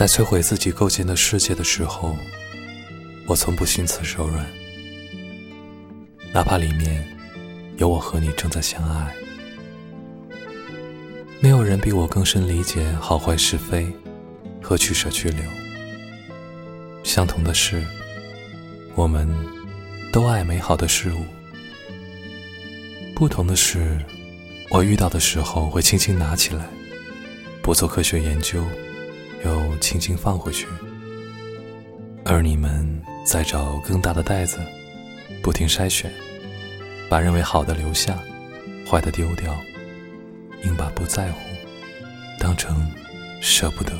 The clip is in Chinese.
在摧毁自己构建的世界的时候，我从不心慈手软，哪怕里面有我和你正在相爱。没有人比我更深理解好坏是非和取舍去留。相同的是，我们都爱美好的事物。不同的是，我遇到的时候会轻轻拿起来，不做科学研究，又轻轻放回去；而你们在找更大的袋子，不停筛选，把认为好的留下，坏的丢掉。应把不在乎当成舍不得。